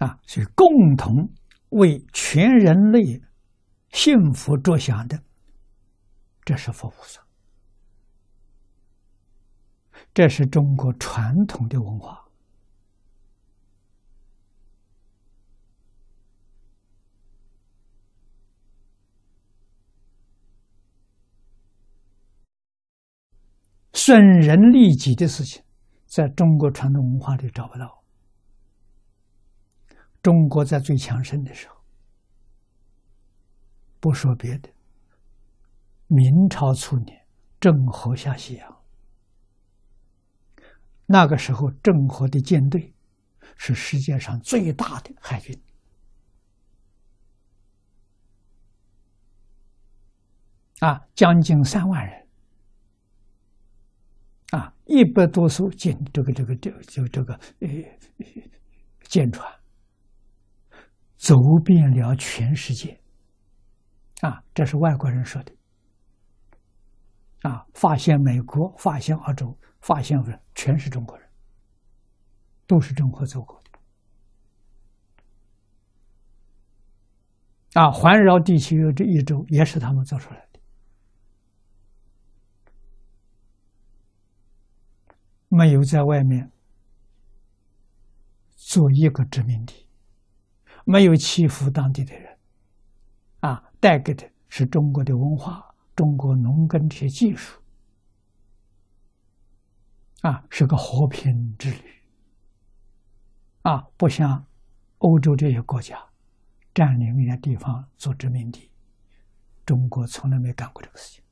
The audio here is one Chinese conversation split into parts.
啊，所以共同为全人类幸福着想的，这是佛菩萨，这是中国传统的文化。损人利己的事情，在中国传统文化里找不到。中国在最强盛的时候，不说别的，明朝初年，郑和下西洋，那个时候郑和的舰队是世界上最大的海军，啊，将近三万人。啊，一百多艘舰，这个这个这就这个呃舰船，走遍了全世界。啊，这是外国人说的。啊，发现美国，发现澳洲，发现人全是中国人，都是中国走过的。啊，环绕地球这一周也是他们做出来的。没有在外面做一个殖民地，没有欺负当地的人，啊，带给的是中国的文化、中国农耕这些技术，啊，是个和平之旅，啊，不像欧洲这些国家占领一些地方做殖民地，中国从来没干过这个事情。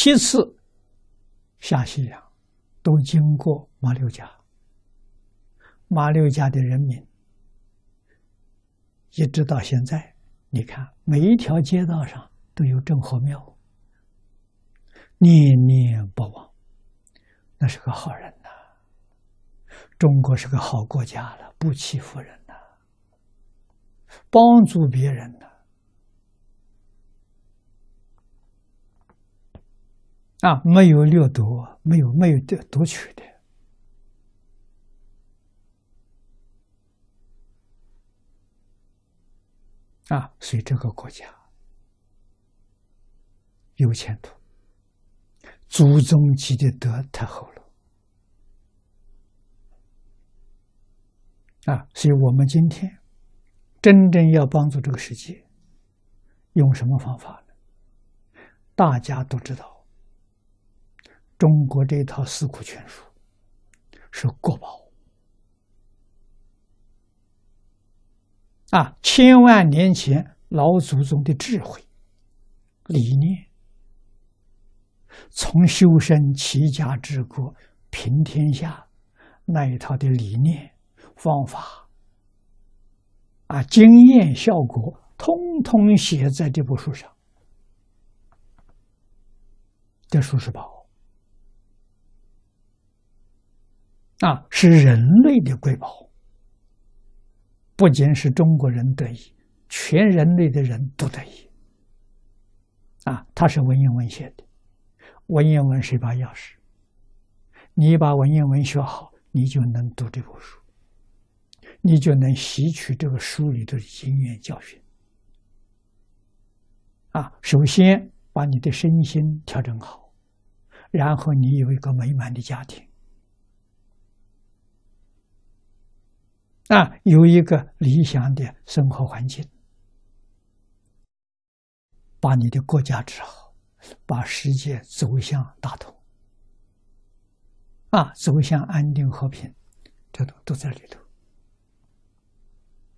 七次下西洋，都经过马六甲。马六甲的人民一直到现在，你看每一条街道上都有郑和庙，念念不忘。那是个好人呐，中国是个好国家了，不欺负人呐，帮助别人呐。啊没有掠夺，没有没有夺夺取的，啊，所以这个国家有前途，祖宗积的德太厚了，啊，所以我们今天真正要帮助这个世界，用什么方法呢？大家都知道。中国这套《四库全书》是国宝啊！千万年前老祖宗的智慧、理念，从修身、齐家、治国、平天下那一套的理念、方法啊、经验、效果，通通写在这部书上。这书是宝。啊，是人类的瑰宝，不仅是中国人得益，全人类的人都得益。啊，它是文言文写的，文言文是一把钥匙，你把文言文学好，你就能读这部书，你就能吸取这个书里的经验教训。啊，首先把你的身心调整好，然后你有一个美满的家庭。啊，有一个理想的生活环境，把你的国家治好，把世界走向大同，啊，走向安定和平，这都都在里头。